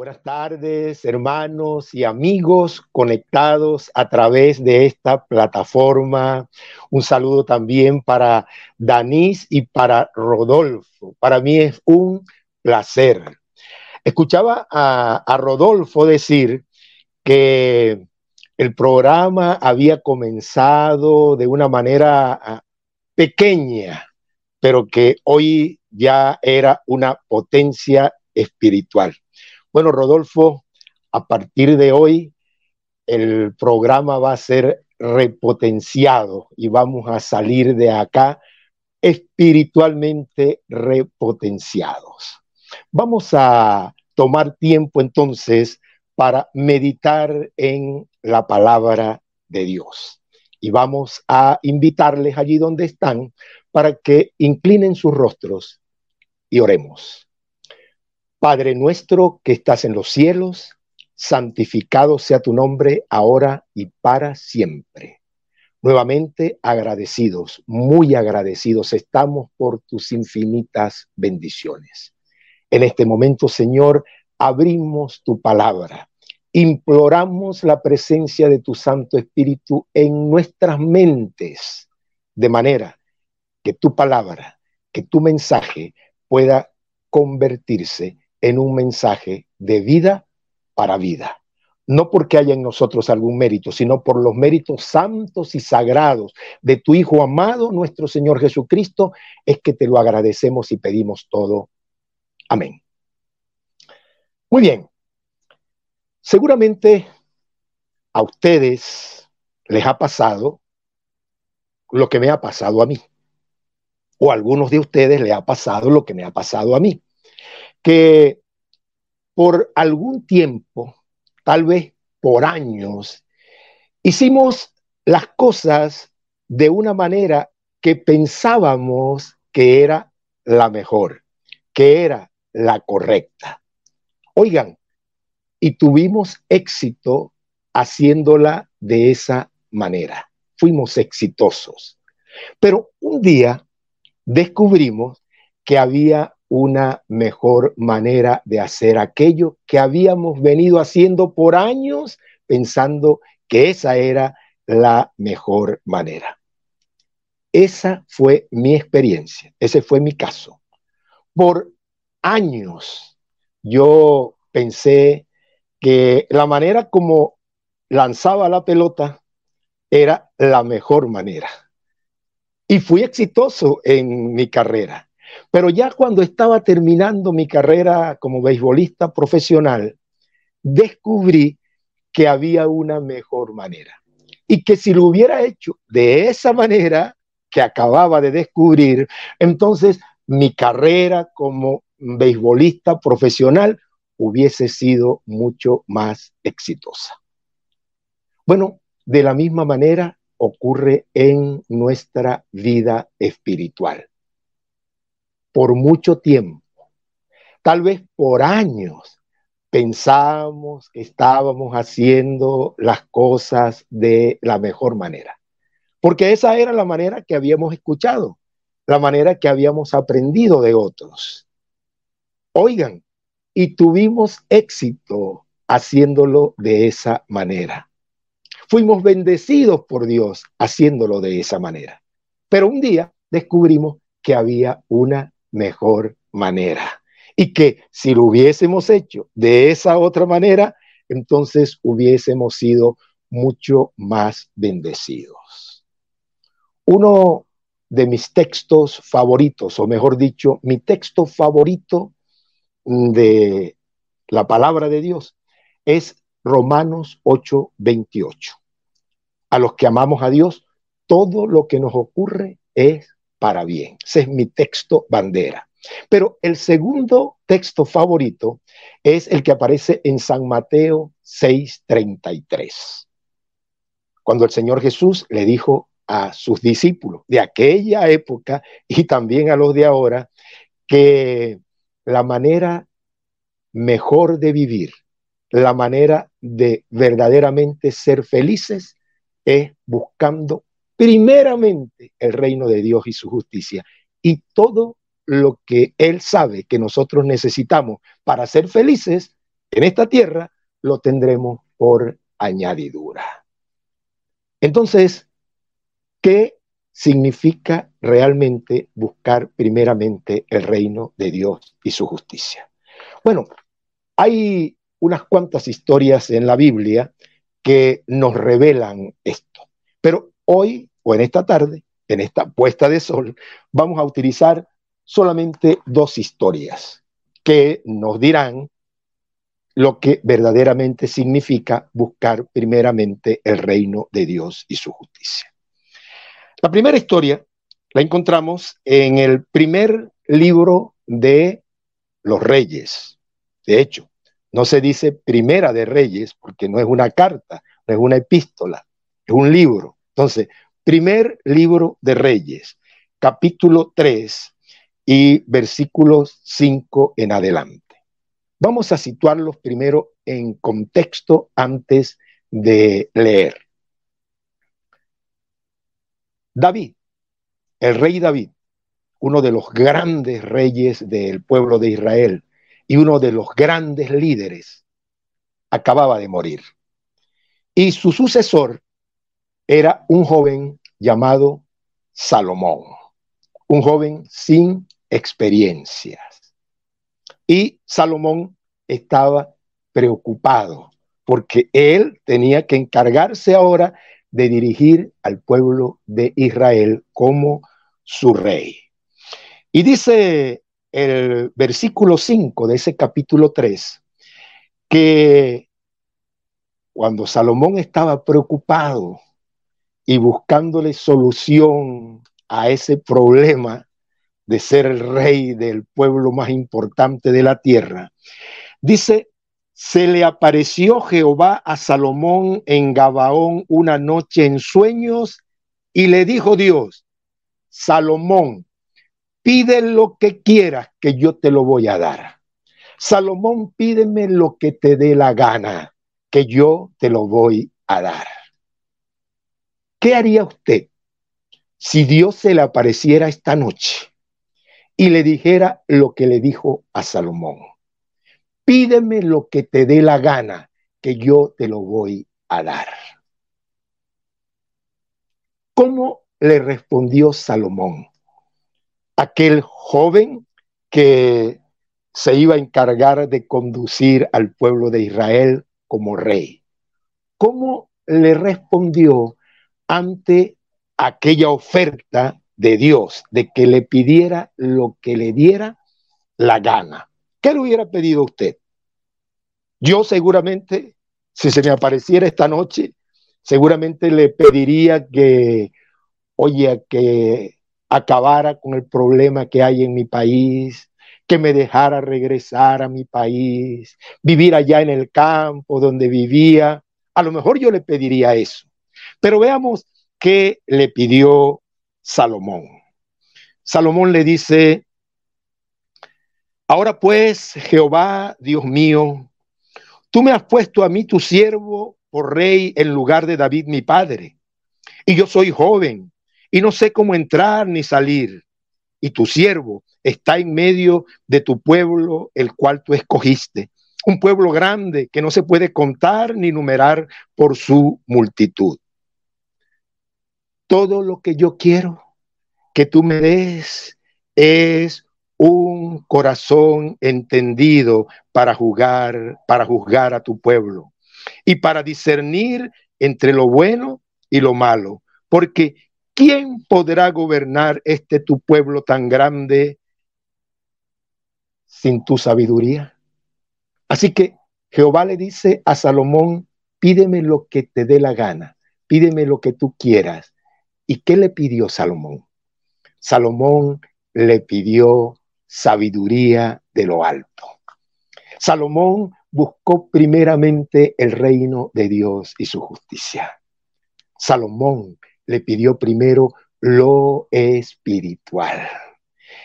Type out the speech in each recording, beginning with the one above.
Buenas tardes, hermanos y amigos conectados a través de esta plataforma. Un saludo también para Danis y para Rodolfo. Para mí es un placer. Escuchaba a, a Rodolfo decir que el programa había comenzado de una manera ah, pequeña, pero que hoy ya era una potencia espiritual. Bueno, Rodolfo, a partir de hoy el programa va a ser repotenciado y vamos a salir de acá espiritualmente repotenciados. Vamos a tomar tiempo entonces para meditar en la palabra de Dios. Y vamos a invitarles allí donde están para que inclinen sus rostros y oremos. Padre nuestro que estás en los cielos, santificado sea tu nombre ahora y para siempre. Nuevamente agradecidos, muy agradecidos estamos por tus infinitas bendiciones. En este momento, Señor, abrimos tu palabra, imploramos la presencia de tu Santo Espíritu en nuestras mentes, de manera que tu palabra, que tu mensaje pueda convertirse en un mensaje de vida para vida. No porque haya en nosotros algún mérito, sino por los méritos santos y sagrados de tu Hijo amado, nuestro Señor Jesucristo, es que te lo agradecemos y pedimos todo. Amén. Muy bien. Seguramente a ustedes les ha pasado lo que me ha pasado a mí. O a algunos de ustedes les ha pasado lo que me ha pasado a mí que por algún tiempo, tal vez por años, hicimos las cosas de una manera que pensábamos que era la mejor, que era la correcta. Oigan, y tuvimos éxito haciéndola de esa manera. Fuimos exitosos. Pero un día descubrimos que había una mejor manera de hacer aquello que habíamos venido haciendo por años pensando que esa era la mejor manera. Esa fue mi experiencia, ese fue mi caso. Por años yo pensé que la manera como lanzaba la pelota era la mejor manera. Y fui exitoso en mi carrera. Pero ya cuando estaba terminando mi carrera como beisbolista profesional, descubrí que había una mejor manera. Y que si lo hubiera hecho de esa manera que acababa de descubrir, entonces mi carrera como beisbolista profesional hubiese sido mucho más exitosa. Bueno, de la misma manera ocurre en nuestra vida espiritual por mucho tiempo, tal vez por años, pensábamos que estábamos haciendo las cosas de la mejor manera. Porque esa era la manera que habíamos escuchado, la manera que habíamos aprendido de otros. Oigan, y tuvimos éxito haciéndolo de esa manera. Fuimos bendecidos por Dios haciéndolo de esa manera. Pero un día descubrimos que había una mejor manera. Y que si lo hubiésemos hecho de esa otra manera, entonces hubiésemos sido mucho más bendecidos. Uno de mis textos favoritos, o mejor dicho, mi texto favorito de la palabra de Dios es Romanos 8:28. A los que amamos a Dios, todo lo que nos ocurre es para bien. Ese es mi texto bandera. Pero el segundo texto favorito es el que aparece en San Mateo 6:33. Cuando el Señor Jesús le dijo a sus discípulos de aquella época y también a los de ahora que la manera mejor de vivir, la manera de verdaderamente ser felices es buscando primeramente el reino de Dios y su justicia. Y todo lo que Él sabe que nosotros necesitamos para ser felices, en esta tierra, lo tendremos por añadidura. Entonces, ¿qué significa realmente buscar primeramente el reino de Dios y su justicia? Bueno, hay unas cuantas historias en la Biblia que nos revelan esto, pero hoy o en esta tarde, en esta puesta de sol, vamos a utilizar solamente dos historias que nos dirán lo que verdaderamente significa buscar primeramente el reino de Dios y su justicia. La primera historia la encontramos en el primer libro de los reyes. De hecho, no se dice primera de reyes porque no es una carta, no es una epístola, es un libro. Entonces, primer libro de reyes, capítulo 3 y versículos 5 en adelante. Vamos a situarlos primero en contexto antes de leer. David, el rey David, uno de los grandes reyes del pueblo de Israel y uno de los grandes líderes, acababa de morir. Y su sucesor era un joven llamado Salomón, un joven sin experiencia. Y Salomón estaba preocupado porque él tenía que encargarse ahora de dirigir al pueblo de Israel como su rey. Y dice el versículo 5 de ese capítulo 3 que cuando Salomón estaba preocupado y buscándole solución a ese problema de ser el rey del pueblo más importante de la tierra. Dice, se le apareció Jehová a Salomón en Gabaón una noche en sueños y le dijo Dios, Salomón, pide lo que quieras que yo te lo voy a dar. Salomón, pídeme lo que te dé la gana, que yo te lo voy a dar. ¿Qué haría usted si Dios se le apareciera esta noche y le dijera lo que le dijo a Salomón. Pídeme lo que te dé la gana, que yo te lo voy a dar. ¿Cómo le respondió Salomón? Aquel joven que se iba a encargar de conducir al pueblo de Israel como rey. ¿Cómo le respondió ante aquella oferta de Dios, de que le pidiera lo que le diera la gana. ¿Qué le hubiera pedido usted? Yo seguramente, si se me apareciera esta noche, seguramente le pediría que, oye, que acabara con el problema que hay en mi país, que me dejara regresar a mi país, vivir allá en el campo donde vivía. A lo mejor yo le pediría eso. Pero veamos qué le pidió Salomón. Salomón le dice, ahora pues, Jehová, Dios mío, tú me has puesto a mí tu siervo por rey en lugar de David mi padre, y yo soy joven y no sé cómo entrar ni salir, y tu siervo está en medio de tu pueblo, el cual tú escogiste, un pueblo grande que no se puede contar ni numerar por su multitud todo lo que yo quiero que tú me des es un corazón entendido para juzgar, para juzgar a tu pueblo y para discernir entre lo bueno y lo malo, porque ¿quién podrá gobernar este tu pueblo tan grande sin tu sabiduría? Así que Jehová le dice a Salomón, pídeme lo que te dé la gana, pídeme lo que tú quieras, ¿Y qué le pidió Salomón? Salomón le pidió sabiduría de lo alto. Salomón buscó primeramente el reino de Dios y su justicia. Salomón le pidió primero lo espiritual.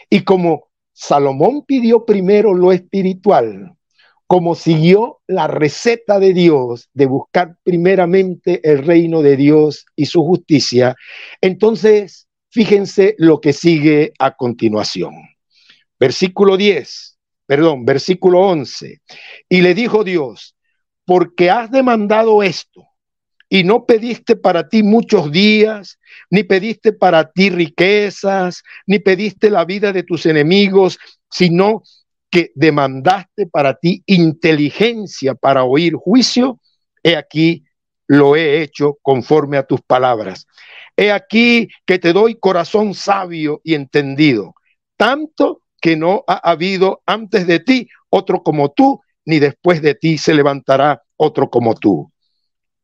Y como Salomón pidió primero lo espiritual, como siguió la receta de Dios de buscar primeramente el reino de Dios y su justicia, entonces fíjense lo que sigue a continuación. Versículo 10 perdón, versículo 11. Y le dijo Dios, porque has demandado esto y no pediste para ti muchos días, ni pediste para ti riquezas, ni pediste la vida de tus enemigos, sino que demandaste para ti inteligencia para oír juicio, he aquí lo he hecho conforme a tus palabras. He aquí que te doy corazón sabio y entendido, tanto que no ha habido antes de ti otro como tú, ni después de ti se levantará otro como tú.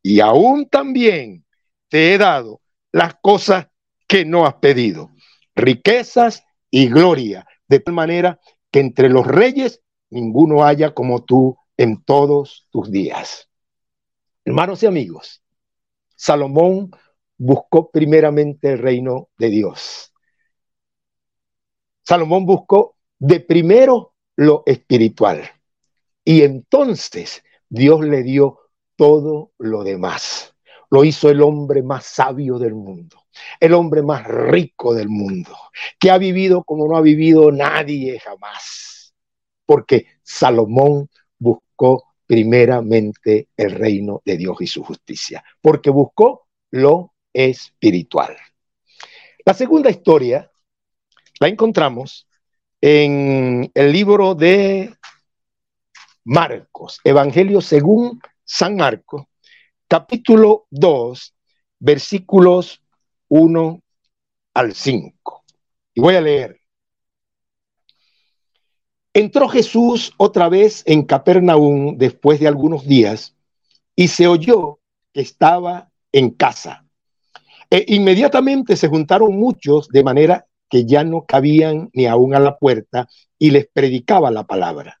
Y aún también te he dado las cosas que no has pedido, riquezas y gloria, de tal manera que entre los reyes ninguno haya como tú en todos tus días. Hermanos y amigos, Salomón buscó primeramente el reino de Dios. Salomón buscó de primero lo espiritual y entonces Dios le dio todo lo demás. Lo hizo el hombre más sabio del mundo, el hombre más rico del mundo, que ha vivido como no ha vivido nadie jamás, porque Salomón buscó primeramente el reino de Dios y su justicia, porque buscó lo espiritual. La segunda historia la encontramos en el libro de Marcos, Evangelio según San Marcos, capítulo 2, versículos 1 al 5. Y voy a leer. Entró Jesús otra vez en Capernaum después de algunos días y se oyó que estaba en casa. E inmediatamente se juntaron muchos de manera que ya no cabían ni aún a la puerta y les predicaba la palabra.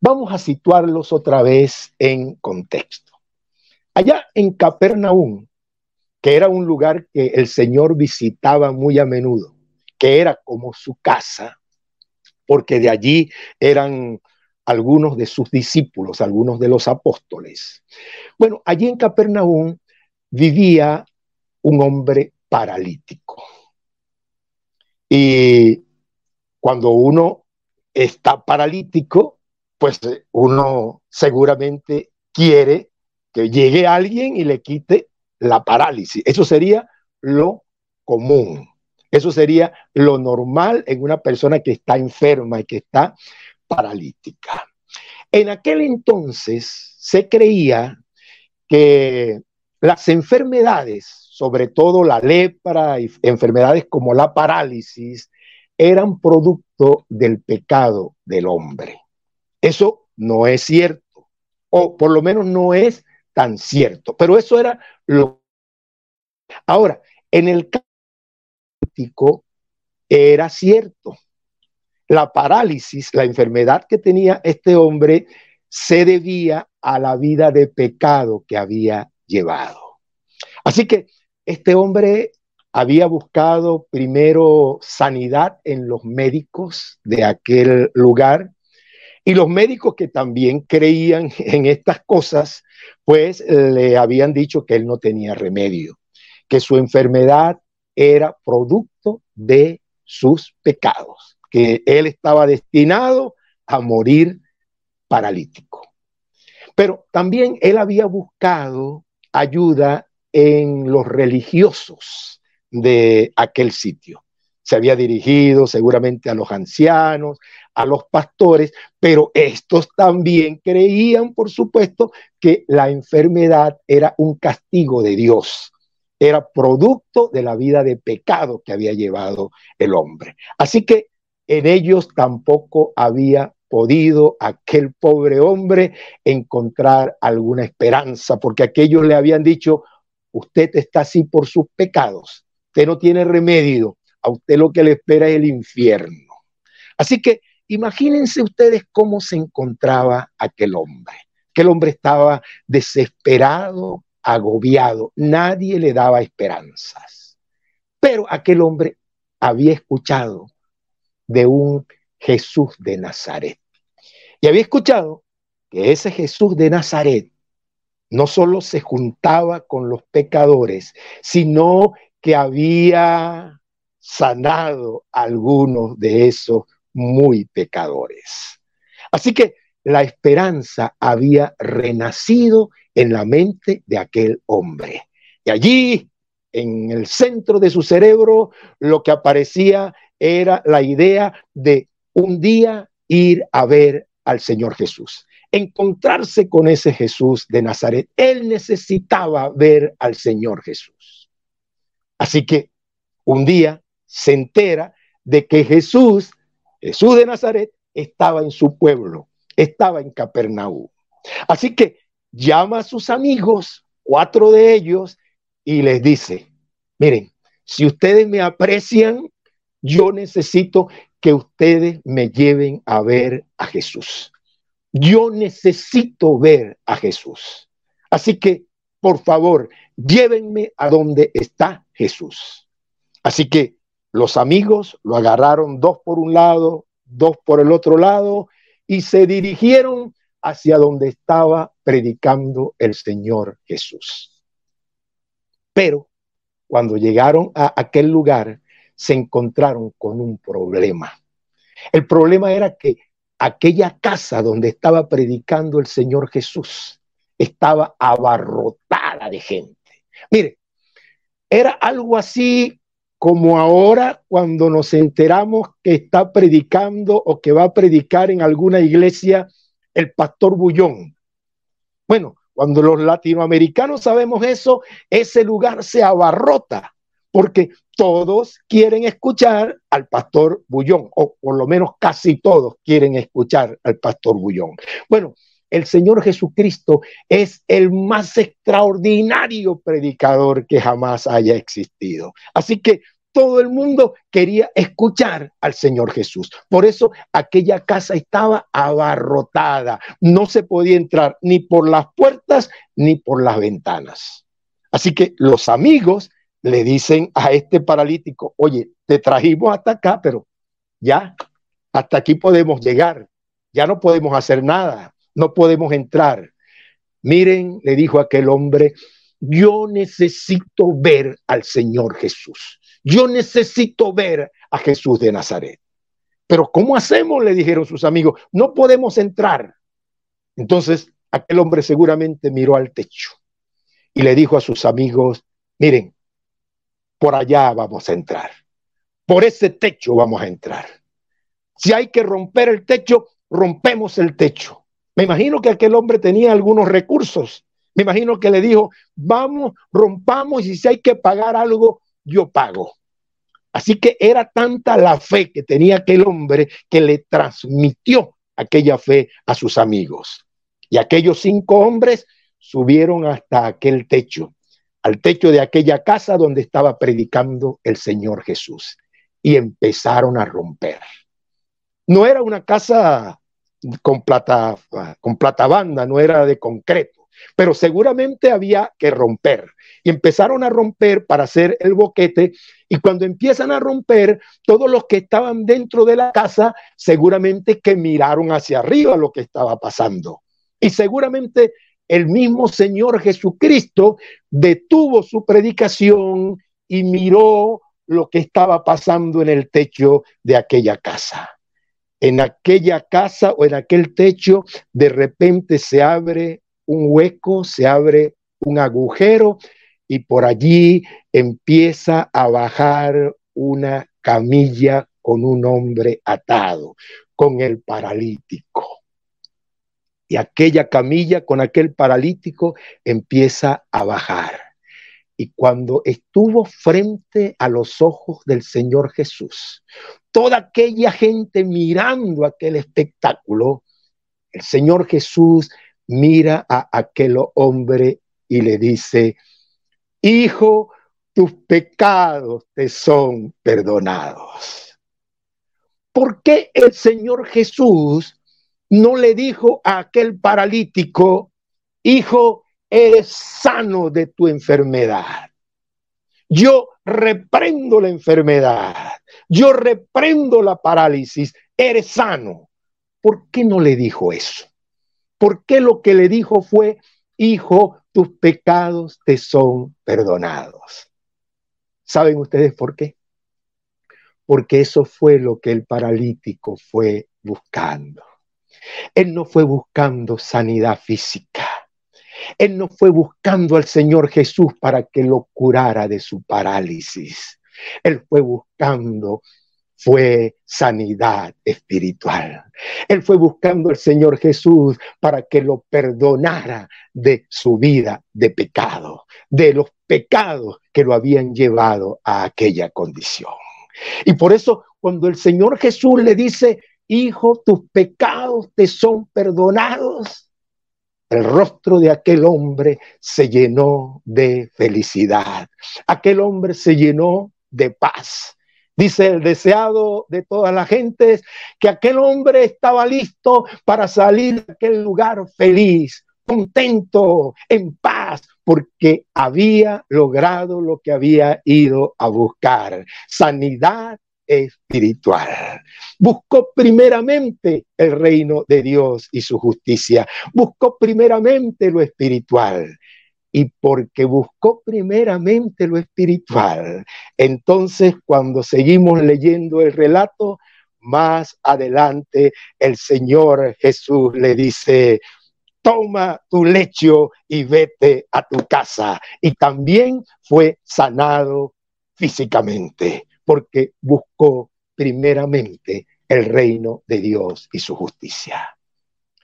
Vamos a situarlos otra vez en contexto. Allá en Capernaum, que era un lugar que el Señor visitaba muy a menudo, que era como su casa, porque de allí eran algunos de sus discípulos, algunos de los apóstoles. Bueno, allí en Capernaum vivía un hombre paralítico. Y cuando uno está paralítico, pues uno seguramente quiere que llegue alguien y le quite la parálisis. Eso sería lo común. Eso sería lo normal en una persona que está enferma y que está paralítica. En aquel entonces se creía que las enfermedades, sobre todo la lepra y enfermedades como la parálisis, eran producto del pecado del hombre. Eso no es cierto, o por lo menos no es tan cierto, pero eso era lo... Ahora, en el caso era cierto. La parálisis, la enfermedad que tenía este hombre, se debía a la vida de pecado que había llevado. Así que este hombre había buscado primero sanidad en los médicos de aquel lugar y los médicos que también creían en estas cosas, pues le habían dicho que él no tenía remedio, que su enfermedad era producto de sus pecados, que él estaba destinado a morir paralítico. Pero también él había buscado ayuda en los religiosos de aquel sitio. Se había dirigido seguramente a los ancianos, a los pastores, pero estos también creían, por supuesto, que la enfermedad era un castigo de Dios era producto de la vida de pecado que había llevado el hombre. Así que en ellos tampoco había podido aquel pobre hombre encontrar alguna esperanza, porque aquellos le habían dicho, usted está así por sus pecados, usted no tiene remedio, a usted lo que le espera es el infierno. Así que imagínense ustedes cómo se encontraba aquel hombre. Aquel hombre estaba desesperado, agobiado, nadie le daba esperanzas. Pero aquel hombre había escuchado de un Jesús de Nazaret. Y había escuchado que ese Jesús de Nazaret no solo se juntaba con los pecadores, sino que había sanado algunos de esos muy pecadores. Así que la esperanza había renacido en la mente de aquel hombre. Y allí, en el centro de su cerebro, lo que aparecía era la idea de un día ir a ver al Señor Jesús, encontrarse con ese Jesús de Nazaret. Él necesitaba ver al Señor Jesús. Así que un día se entera de que Jesús, Jesús de Nazaret, estaba en su pueblo, estaba en Capernaum. Así que llama a sus amigos, cuatro de ellos, y les dice, miren, si ustedes me aprecian, yo necesito que ustedes me lleven a ver a Jesús. Yo necesito ver a Jesús. Así que, por favor, llévenme a donde está Jesús. Así que los amigos lo agarraron dos por un lado, dos por el otro lado y se dirigieron hacia donde estaba predicando el Señor Jesús. Pero cuando llegaron a aquel lugar, se encontraron con un problema. El problema era que aquella casa donde estaba predicando el Señor Jesús estaba abarrotada de gente. Mire, era algo así como ahora cuando nos enteramos que está predicando o que va a predicar en alguna iglesia el pastor Bullón. Bueno, cuando los latinoamericanos sabemos eso, ese lugar se abarrota porque todos quieren escuchar al pastor Bullón, o por lo menos casi todos quieren escuchar al pastor Bullón. Bueno, el Señor Jesucristo es el más extraordinario predicador que jamás haya existido. Así que todo el mundo quería escuchar al Señor Jesús. Por eso aquella casa estaba abarrotada. No se podía entrar ni por las puertas ni por las ventanas. Así que los amigos le dicen a este paralítico, oye, te trajimos hasta acá, pero ya, hasta aquí podemos llegar, ya no podemos hacer nada, no podemos entrar. Miren, le dijo aquel hombre, yo necesito ver al Señor Jesús, yo necesito ver a Jesús de Nazaret. Pero ¿cómo hacemos? Le dijeron sus amigos, no podemos entrar. Entonces aquel hombre seguramente miró al techo y le dijo a sus amigos, miren, por allá vamos a entrar. Por ese techo vamos a entrar. Si hay que romper el techo, rompemos el techo. Me imagino que aquel hombre tenía algunos recursos. Me imagino que le dijo, vamos, rompamos y si hay que pagar algo, yo pago. Así que era tanta la fe que tenía aquel hombre que le transmitió aquella fe a sus amigos. Y aquellos cinco hombres subieron hasta aquel techo al techo de aquella casa donde estaba predicando el Señor Jesús y empezaron a romper. No era una casa con plata, con plata banda, no era de concreto, pero seguramente había que romper. Y empezaron a romper para hacer el boquete y cuando empiezan a romper, todos los que estaban dentro de la casa seguramente que miraron hacia arriba lo que estaba pasando. Y seguramente el mismo Señor Jesucristo detuvo su predicación y miró lo que estaba pasando en el techo de aquella casa. En aquella casa o en aquel techo, de repente se abre un hueco, se abre un agujero y por allí empieza a bajar una camilla con un hombre atado, con el paralítico y aquella camilla con aquel paralítico empieza a bajar. Y cuando estuvo frente a los ojos del Señor Jesús, toda aquella gente mirando aquel espectáculo, el Señor Jesús mira a aquel hombre y le dice, Hijo, tus pecados te son perdonados. ¿Por qué el Señor Jesús no le dijo a aquel paralítico, hijo, eres sano de tu enfermedad? Yo reprendo la enfermedad, yo reprendo la parálisis, eres sano. ¿Por qué no le dijo eso? ¿Por qué lo que le dijo fue, hijo, tus pecados te son perdonados? ¿Saben ustedes por qué? Porque eso fue lo que el paralítico fue buscando. Él no fue buscando sanidad física. Él no fue buscando al Señor Jesús para que lo curara de su parálisis. Él fue buscando fue sanidad espiritual. Él fue buscando al Señor Jesús para que lo perdonara de su vida de pecado, de los pecados que lo habían llevado a aquella condición. Y por eso cuando el Señor Jesús le dice, hijo, tus pecados te son perdonados, el rostro de aquel hombre se llenó de felicidad. Aquel hombre se llenó de paz. Dice el deseado de todas las gentes que aquel hombre estaba listo para salir de aquel lugar feliz, contento, en paz, porque había logrado lo que había ido a buscar, sanidad espiritual. Buscó primeramente el reino de Dios y su justicia. Buscó primeramente lo espiritual y porque buscó primeramente lo espiritual. Entonces, cuando seguimos leyendo el relato, más adelante el Señor Jesús le dice, toma tu lecho y vete a tu casa. Y también fue sanado físicamente, porque buscó primeramente el reino de Dios y su justicia.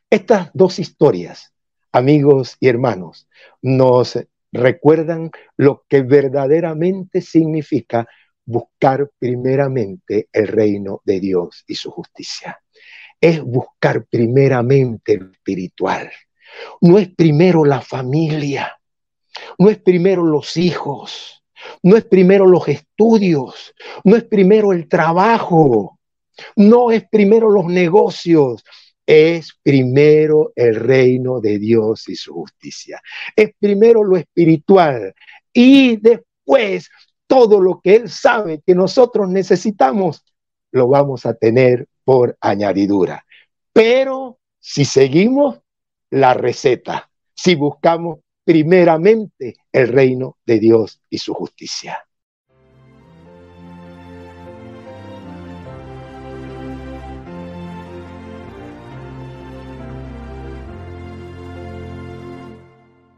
Estas dos historias amigos y hermanos, nos recuerdan lo que verdaderamente significa buscar primeramente el reino de Dios y su justicia. Es buscar primeramente lo espiritual. No es primero la familia, no es primero los hijos, no es primero los estudios, no es primero el trabajo, no es primero los negocios, es primero el reino de Dios y su justicia. Es primero lo espiritual y después todo lo que Él sabe que nosotros necesitamos, lo vamos a tener por añadidura. Pero si seguimos la receta, si buscamos primeramente el reino de Dios y su justicia.